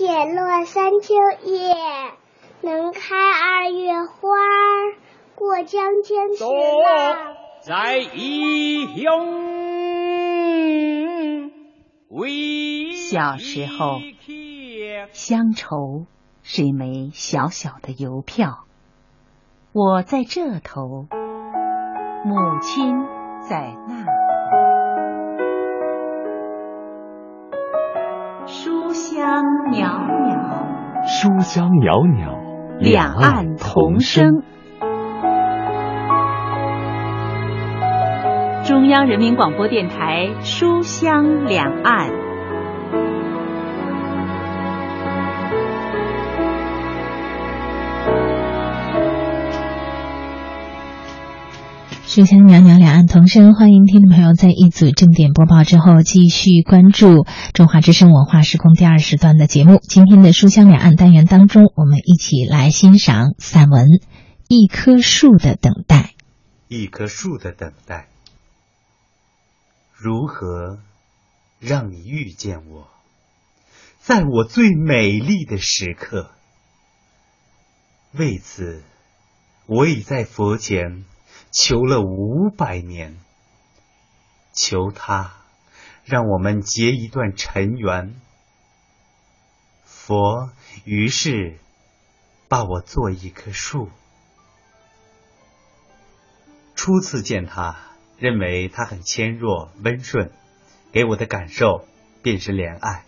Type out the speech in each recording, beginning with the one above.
解落三秋叶，能开二月花。过江千尺浪，在异乡为小时候，乡愁是一枚小小的邮票。我在这头，母亲在那香袅袅，书香袅袅，两岸同声。中央人民广播电台《书香两岸》。书香袅袅，两岸同声。欢迎听众朋友在一组正点播报之后，继续关注中华之声文化时空第二时段的节目。今天的书香两岸单元当中，我们一起来欣赏散文《一棵树的等待》。一棵树的等待。如何让你遇见我，在我最美丽的时刻？为此，我已在佛前求了五百年，求他让我们结一段尘缘。佛于是把我做一棵树。初次见他。认为他很纤弱温顺，给我的感受便是怜爱。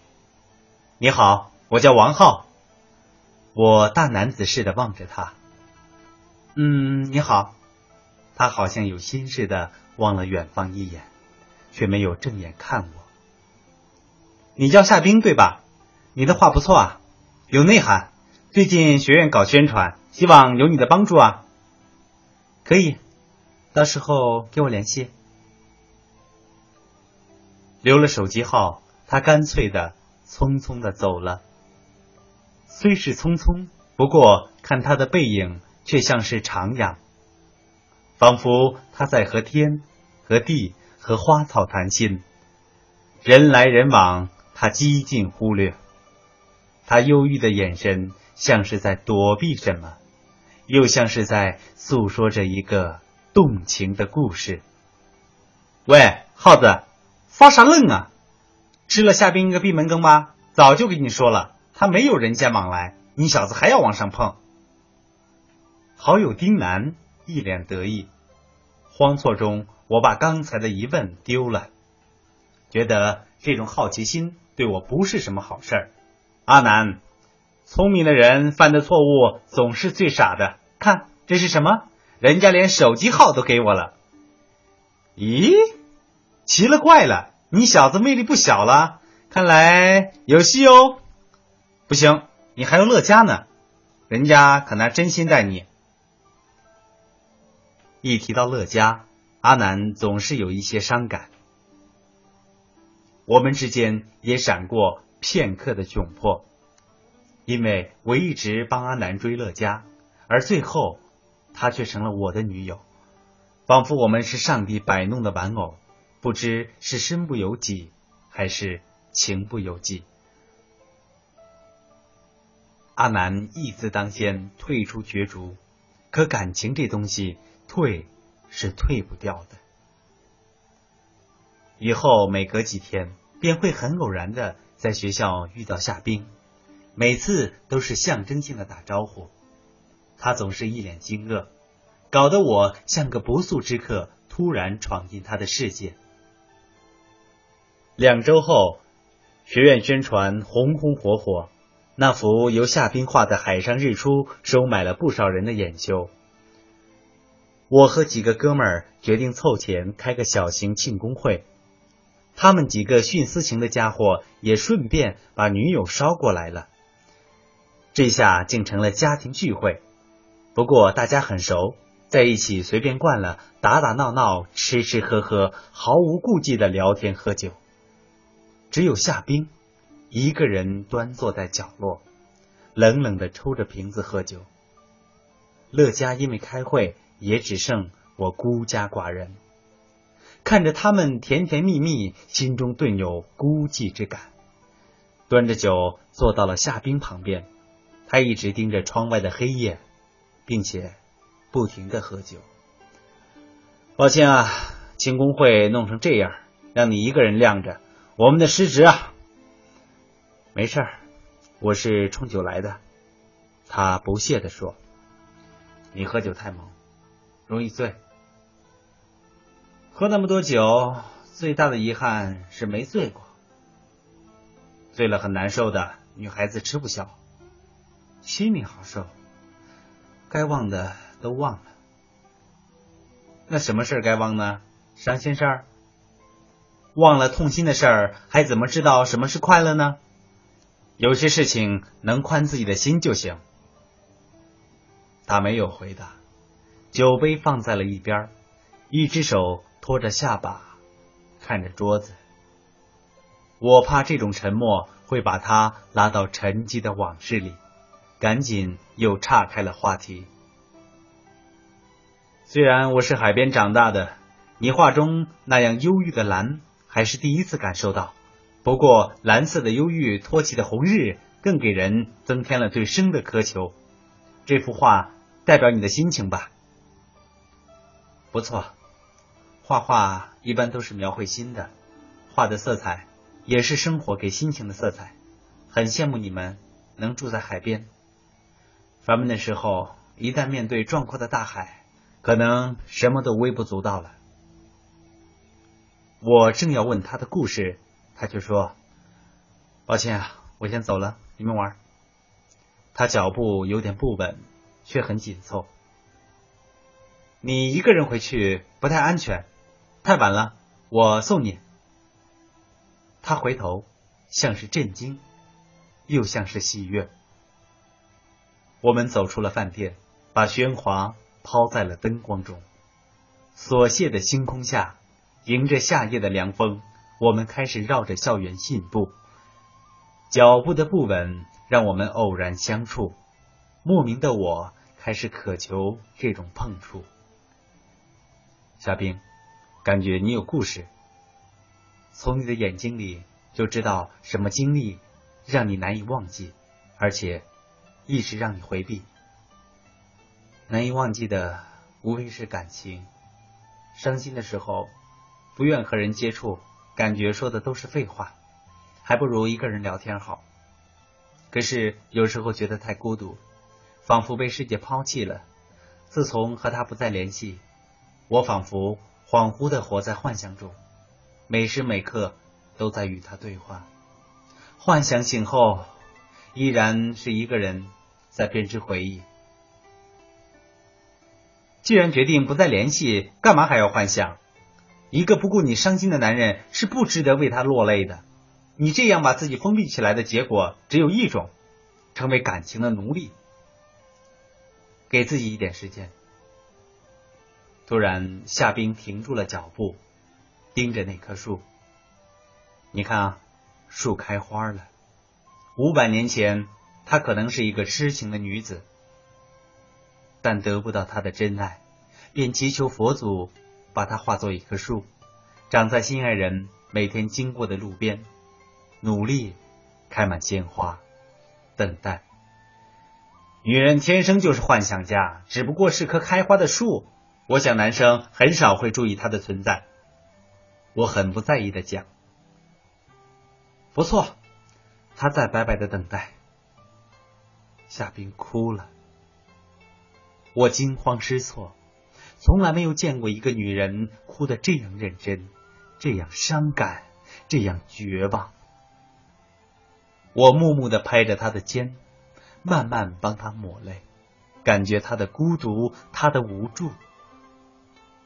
你好，我叫王浩。我大男子似的望着他。嗯，你好。他好像有心似的望了远方一眼，却没有正眼看我。你叫夏冰对吧？你的画不错啊，有内涵。最近学院搞宣传，希望有你的帮助啊。可以。到时候给我联系。留了手机号，他干脆的、匆匆的走了。虽是匆匆，不过看他的背影，却像是徜徉，仿佛他在和天、和地、和花草谈心。人来人往，他几近忽略。他忧郁的眼神，像是在躲避什么，又像是在诉说着一个。动情的故事。喂，耗子，发啥愣啊？吃了夏冰一个闭门羹吗？早就跟你说了，他没有人间往来，你小子还要往上碰。好友丁楠一脸得意，慌错中我把刚才的疑问丢了，觉得这种好奇心对我不是什么好事。阿南，聪明的人犯的错误总是最傻的。看，这是什么？人家连手机号都给我了，咦，奇了怪了，你小子魅力不小了，看来有戏哦。不行，你还有乐嘉呢，人家可拿真心待你。一提到乐嘉，阿南总是有一些伤感。我们之间也闪过片刻的窘迫，因为我一直帮阿南追乐嘉，而最后。她却成了我的女友，仿佛我们是上帝摆弄的玩偶，不知是身不由己，还是情不由己。阿南一字当先，退出角逐，可感情这东西，退是退不掉的。以后每隔几天，便会很偶然的在学校遇到夏冰，每次都是象征性的打招呼。他总是一脸惊愕，搞得我像个不速之客，突然闯进他的世界。两周后，学院宣传红红火火，那幅由夏冰画的海上日出收买了不少人的眼球。我和几个哥们儿决定凑钱开个小型庆功会，他们几个徇私情的家伙也顺便把女友捎过来了，这下竟成了家庭聚会。不过大家很熟，在一起随便惯了，打打闹闹，吃吃喝喝，毫无顾忌的聊天喝酒。只有夏冰一个人端坐在角落，冷冷的抽着瓶子喝酒。乐嘉因为开会，也只剩我孤家寡人，看着他们甜甜蜜蜜，心中顿有孤寂之感。端着酒坐到了夏冰旁边，他一直盯着窗外的黑夜，并且不停的喝酒。抱歉啊，庆功会弄成这样，让你一个人晾着，我们的失职啊。没事儿，我是冲酒来的。他不屑地说：“你喝酒太猛，容易醉。喝那么多酒，最大的遗憾是没醉过。醉了很难受的，女孩子吃不消。心里好受，该忘的都忘了。那什么事该忘呢？伤心事儿？忘了痛心的事儿，还怎么知道什么是快乐呢？有些事情能宽自己的心就行。”他没有回答，酒杯放在了一边，一只手托着下巴，看着桌子。我怕这种沉默会把他拉到沉寂的往事里，赶紧又岔开了话题。虽然我是海边长大的，你画中那样忧郁的蓝还是第一次感受到。不过，蓝色的忧郁托起的红日，更给人增添了对生的渴求。这幅画代表你的心情吧？不错，画画一般都是描绘心的，画的色彩也是生活给心情的色彩。很羡慕你们能住在海边。烦闷的时候，一旦面对壮阔的大海，可能什么都微不足道了。我正要问他的故事，他却说：“抱歉啊，我先走了，你们玩。”他脚步有点不稳，却很紧凑。你一个人回去不太安全，太晚了，我送你。他回头，像是震惊，又像是喜悦。我们走出了饭店，把喧哗抛在了灯光中。琐屑的星空下，迎着夏夜的凉风，我们开始绕着校园信步，脚步的不稳。让我们偶然相处，莫名的我开始渴求这种碰触。夏冰，感觉你有故事，从你的眼睛里就知道什么经历让你难以忘记，而且一直让你回避。难以忘记的无非是感情，伤心的时候不愿和人接触，感觉说的都是废话，还不如一个人聊天好。可是有时候觉得太孤独，仿佛被世界抛弃了。自从和他不再联系，我仿佛恍惚的活在幻想中，每时每刻都在与他对话。幻想醒后，依然是一个人在编织回忆。既然决定不再联系，干嘛还要幻想？一个不顾你伤心的男人是不值得为他落泪的。你这样把自己封闭起来的结果只有一种，成为感情的奴隶。给自己一点时间。突然，夏冰停住了脚步，盯着那棵树。你看啊，树开花了。五百年前，她可能是一个痴情的女子，但得不到他的真爱，便祈求佛祖把她化作一棵树，长在心爱人每天经过的路边。努力开满鲜花，等待。女人天生就是幻想家，只不过是棵开花的树。我想男生很少会注意她的存在。我很不在意的讲，不错，他在白白的等待。夏冰哭了，我惊慌失措，从来没有见过一个女人哭得这样认真，这样伤感，这样绝望。我木木的拍着她的肩，慢慢帮她抹泪，感觉她的孤独，她的无助。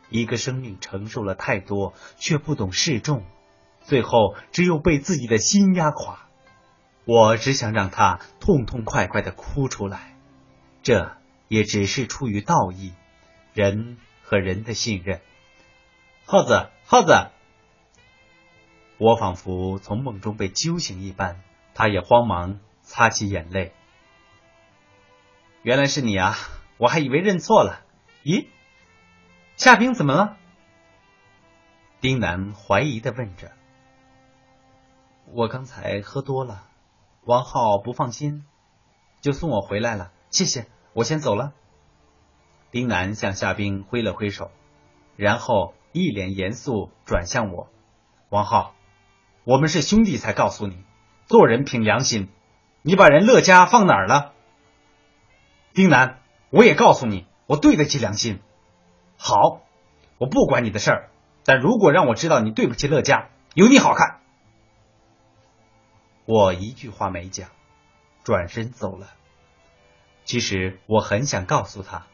一个生命承受了太多，却不懂示众，最后只有被自己的心压垮。我只想让他痛痛快快的哭出来，这也只是出于道义，人和人的信任。耗子，耗子！我仿佛从梦中被揪醒一般。他也慌忙擦起眼泪。原来是你啊！我还以为认错了。咦，夏冰怎么了？丁楠怀疑的问着。我刚才喝多了，王浩不放心，就送我回来了。谢谢，我先走了。丁楠向夏冰挥了挥手，然后一脸严肃转向我：“王浩，我们是兄弟，才告诉你，做人凭良心。你把人乐家放哪儿了？”丁楠，我也告诉你，我对得起良心。好，我不管你的事儿，但如果让我知道你对不起乐嘉，有你好看。我一句话没讲，转身走了。其实我很想告诉他，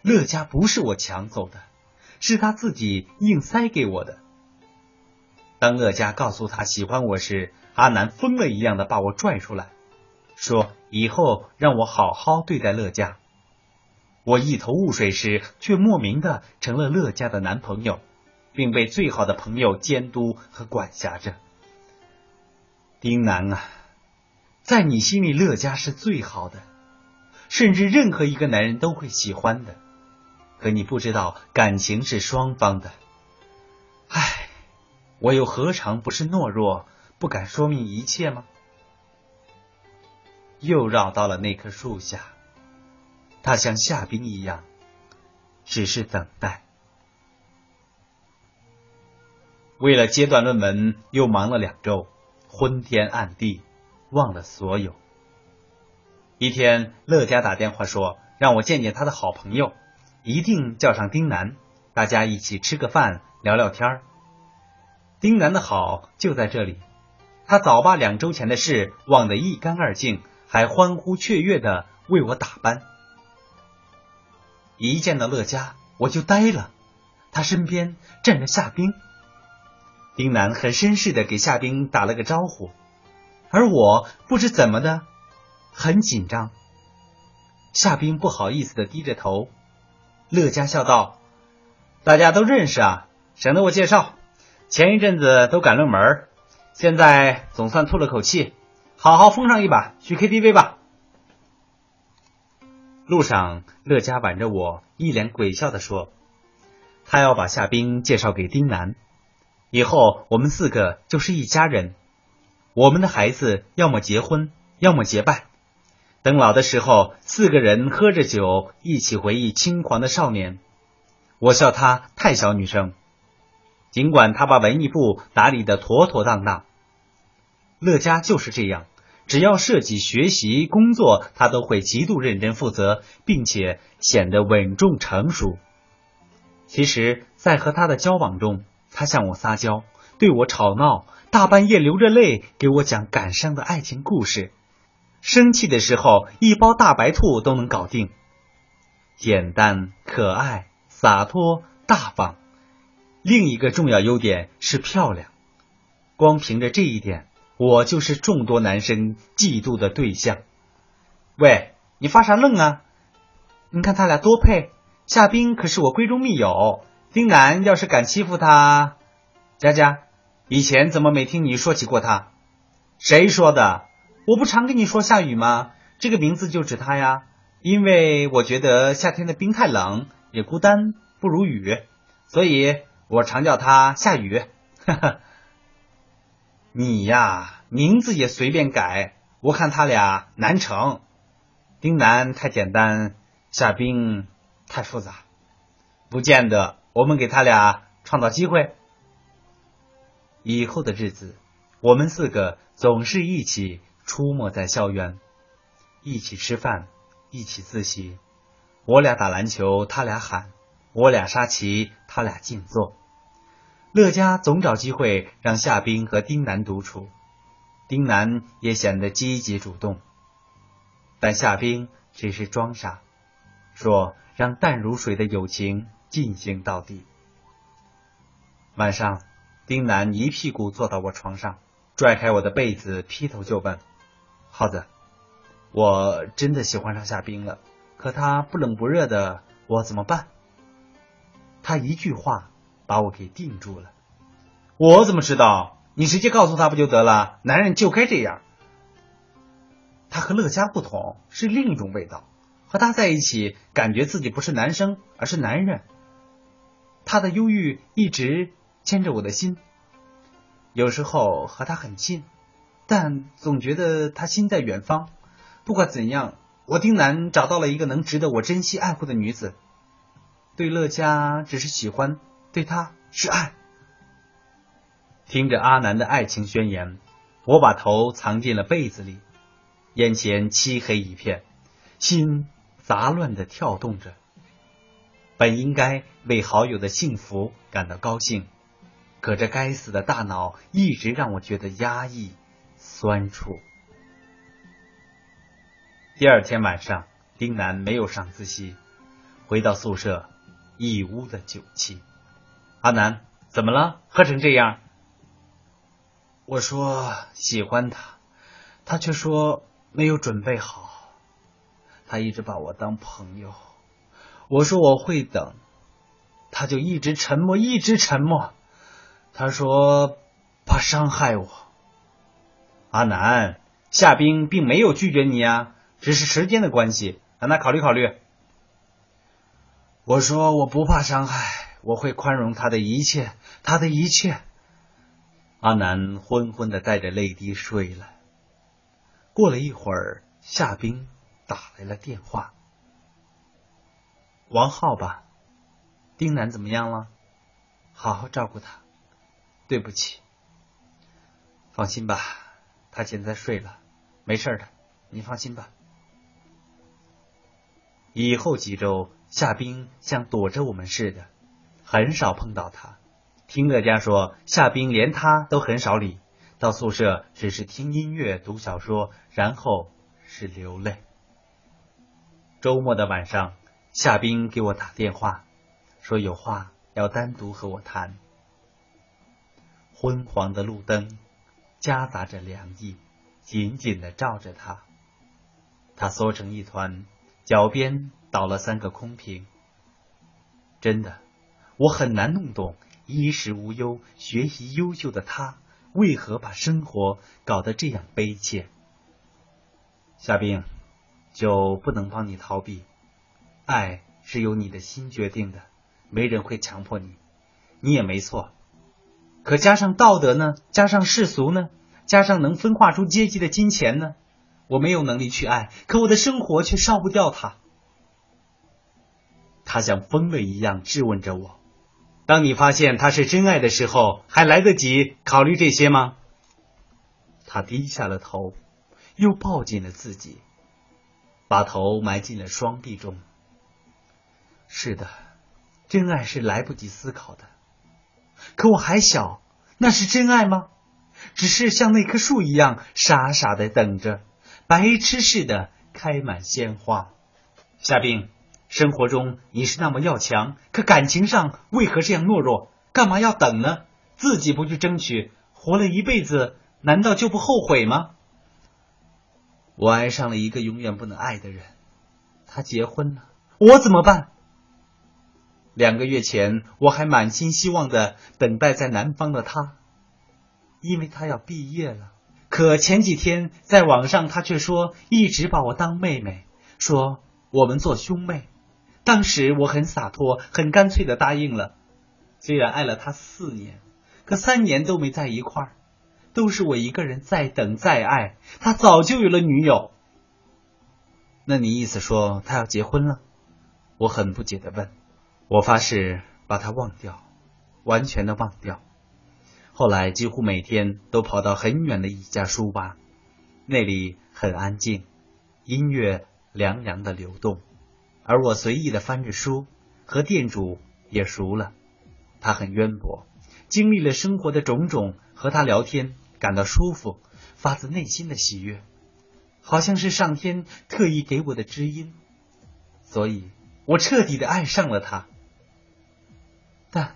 乐嘉不是我抢走的，是他自己硬塞给我的。当乐嘉告诉他喜欢我时，阿南疯了一样的把我拽出来，说以后让我好好对待乐嘉。我一头雾水时，却莫名的成了乐家的男朋友，并被最好的朋友监督和管辖着。丁楠啊，在你心里，乐家是最好的，甚至任何一个男人都会喜欢的。可你不知道，感情是双方的。唉，我又何尝不是懦弱，不敢说明一切吗？又绕到了那棵树下，他像夏冰一样，只是等待。为了阶段论文，又忙了两周。昏天暗地，忘了所有。一天，乐嘉打电话说让我见见他的好朋友，一定叫上丁楠，大家一起吃个饭，聊聊天儿丁楠的好就在这里，他早把两周前的事忘得一干二净，还欢呼雀跃的为我打扮。一见到乐嘉，我就呆了，他身边站着夏冰。丁楠很绅士的给夏冰打了个招呼，而我不知怎么的很紧张。夏冰不好意思的低着头，乐嘉笑道：“大家都认识啊，省得我介绍。前一阵子都赶论文，现在总算吐了口气，好好疯上一把，去 KTV 吧。”路上，乐嘉挽着我，一脸鬼笑的说：“他要把夏冰介绍给丁楠。”以后我们四个就是一家人，我们的孩子要么结婚，要么结拜。等老的时候，四个人喝着酒，一起回忆轻狂的少年。我笑他太小女生，尽管他把文艺部打理的妥妥当当。乐嘉就是这样，只要涉及学习工作，他都会极度认真负责，并且显得稳重成熟。其实，在和他的交往中，他向我撒娇，对我吵闹，大半夜流着泪给我讲感伤的爱情故事。生气的时候，一包大白兔都能搞定。简单、可爱、洒脱、大方。另一个重要优点是漂亮。光凭着这一点，我就是众多男生嫉妒的对象。喂，你发啥愣啊？你看他俩多配。夏冰可是我闺中密友。丁楠要是敢欺负他，佳佳，以前怎么没听你说起过他？谁说的？我不常跟你说夏雨吗？这个名字就指他呀，因为我觉得夏天的冰太冷，也孤单，不如雨，所以我常叫他夏雨。哈哈，你呀，名字也随便改，我看他俩难成。丁楠太简单，夏冰太复杂，不见得。我们给他俩创造机会，以后的日子，我们四个总是一起出没在校园，一起吃饭，一起自习。我俩打篮球，他俩喊；我俩杀棋，他俩静坐。乐嘉总找机会让夏冰和丁楠独处，丁楠也显得积极主动，但夏冰只是装傻，说让淡如水的友情。进行到底。晚上，丁楠一屁股坐到我床上，拽开我的被子，劈头就问：“耗子，我真的喜欢上夏冰了，可他不冷不热的，我怎么办？”他一句话把我给定住了。我怎么知道？你直接告诉他不就得了？男人就该这样。他和乐嘉不同，是另一种味道。和他在一起，感觉自己不是男生，而是男人。他的忧郁一直牵着我的心，有时候和他很近，但总觉得他心在远方。不管怎样，我丁楠找到了一个能值得我珍惜爱护的女子。对乐嘉只是喜欢，对他是爱。听着阿南的爱情宣言，我把头藏进了被子里，眼前漆黑一片，心杂乱的跳动着。本应该为好友的幸福感到高兴，可这该死的大脑一直让我觉得压抑、酸楚。第二天晚上，丁楠没有上自习，回到宿舍，一屋的酒气。阿南，怎么了？喝成这样？我说喜欢他，他却说没有准备好。他一直把我当朋友。我说我会等，他就一直沉默，一直沉默。他说怕伤害我。阿南，夏冰并没有拒绝你啊，只是时间的关系，让他考虑考虑。我说我不怕伤害，我会宽容他的一切，他的一切。阿南昏昏的带着泪滴睡了。过了一会儿，夏冰打来了电话。王浩吧，丁楠怎么样了？好好照顾他。对不起，放心吧，他现在睡了，没事的，你放心吧。以后几周，夏冰像躲着我们似的，很少碰到他。听乐嘉说，夏冰连他都很少理，到宿舍只是听音乐、读小说，然后是流泪。周末的晚上。夏冰给我打电话，说有话要单独和我谈。昏黄的路灯夹杂着凉意，紧紧的照着他。他缩成一团，脚边倒了三个空瓶。真的，我很难弄懂衣食无忧、学习优秀的他，为何把生活搞得这样悲切。夏冰，就不能帮你逃避？爱是由你的心决定的，没人会强迫你，你也没错。可加上道德呢？加上世俗呢？加上能分化出阶级的金钱呢？我没有能力去爱，可我的生活却烧不掉它。他像疯了一样质问着我：当你发现他是真爱的时候，还来得及考虑这些吗？他低下了头，又抱紧了自己，把头埋进了双臂中。是的，真爱是来不及思考的。可我还小，那是真爱吗？只是像那棵树一样傻傻的等着，白痴似的开满鲜花。夏冰，生活中你是那么要强，可感情上为何这样懦弱？干嘛要等呢？自己不去争取，活了一辈子，难道就不后悔吗？我爱上了一个永远不能爱的人，他结婚了，我怎么办？两个月前，我还满心希望的等待在南方的他，因为他要毕业了。可前几天在网上，他却说一直把我当妹妹，说我们做兄妹。当时我很洒脱，很干脆的答应了。虽然爱了他四年，可三年都没在一块儿，都是我一个人在等在爱。他早就有了女友。那你意思说他要结婚了？我很不解的问。我发誓把他忘掉，完全的忘掉。后来几乎每天都跑到很远的一家书吧，那里很安静，音乐凉凉的流动，而我随意的翻着书，和店主也熟了。他很渊博，经历了生活的种种，和他聊天感到舒服，发自内心的喜悦，好像是上天特意给我的知音，所以我彻底的爱上了他。但，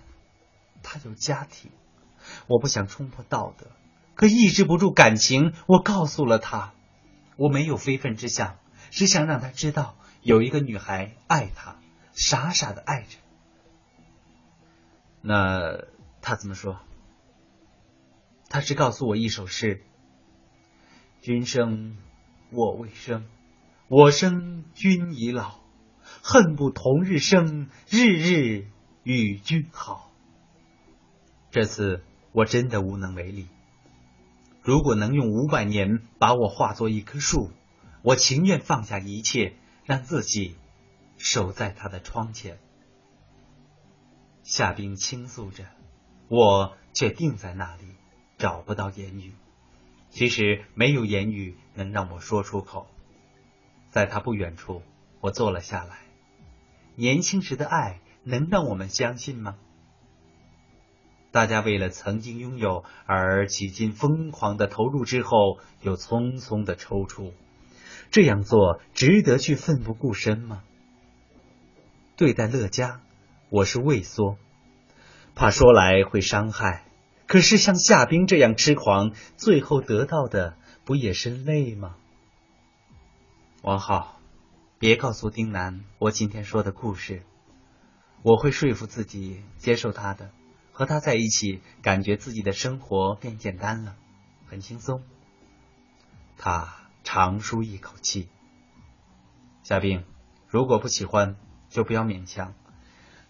他有家庭，我不想冲破道德，可抑制不住感情。我告诉了他，我没有非分之想，只想让他知道有一个女孩爱他，傻傻的爱着。那他怎么说？他只告诉我一首诗：“君生我未生，我生君已老，恨不同日生，日日。”与君好。这次我真的无能为力。如果能用五百年把我化作一棵树，我情愿放下一切，让自己守在他的窗前。夏冰倾诉着，我却定在那里，找不到言语。其实没有言语能让我说出口。在他不远处，我坐了下来。年轻时的爱能让我们相信吗？大家为了曾经拥有而几经疯狂的投入之后，又匆匆的抽出，这样做值得去奋不顾身吗？对待乐嘉。我是畏缩，怕说来会伤害。可是像夏冰这样痴狂，最后得到的不也是泪吗？王浩，别告诉丁楠我今天说的故事。我会说服自己接受他的，和他在一起，感觉自己的生活变简单了，很轻松。他长舒一口气。夏冰，如果不喜欢，就不要勉强。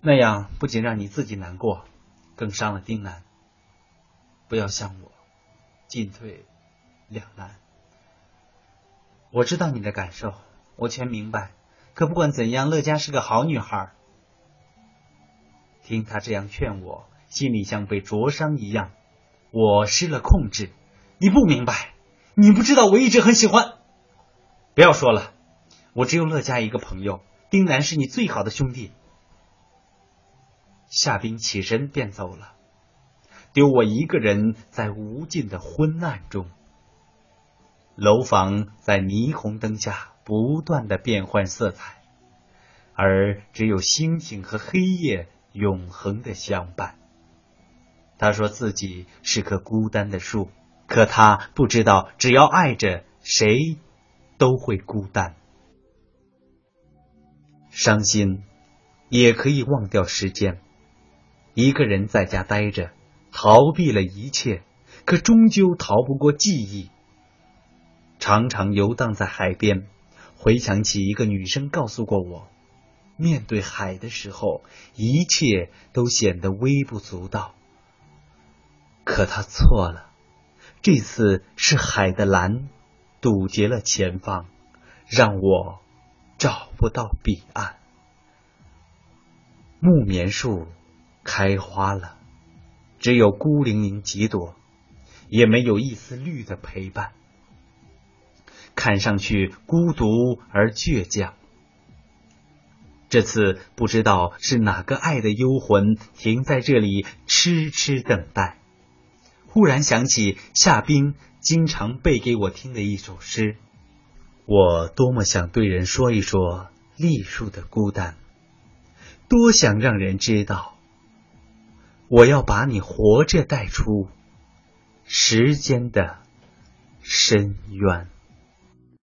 那样不仅让你自己难过，更伤了丁楠。不要像我，进退两难。我知道你的感受，我全明白。可不管怎样，乐嘉是个好女孩。听他这样劝我，心里像被灼伤一样。我失了控制。你不明白，你不知道我一直很喜欢。不要说了，我只有乐嘉一个朋友，丁楠是你最好的兄弟。夏冰起身便走了，丢我一个人在无尽的昏暗中。楼房在霓虹灯下不断的变换色彩，而只有星星和黑夜永恒的相伴。他说自己是棵孤单的树，可他不知道，只要爱着谁，都会孤单。伤心也可以忘掉时间。一个人在家待着，逃避了一切，可终究逃不过记忆。常常游荡在海边，回想起一个女生告诉过我：面对海的时候，一切都显得微不足道。可她错了，这次是海的蓝堵截了前方，让我找不到彼岸。木棉树。开花了，只有孤零零几朵，也没有一丝绿的陪伴，看上去孤独而倔强。这次不知道是哪个爱的幽魂停在这里痴痴等待。忽然想起夏冰经常背给我听的一首诗，我多么想对人说一说栗树的孤单，多想让人知道。我要把你活着带出时间的深渊。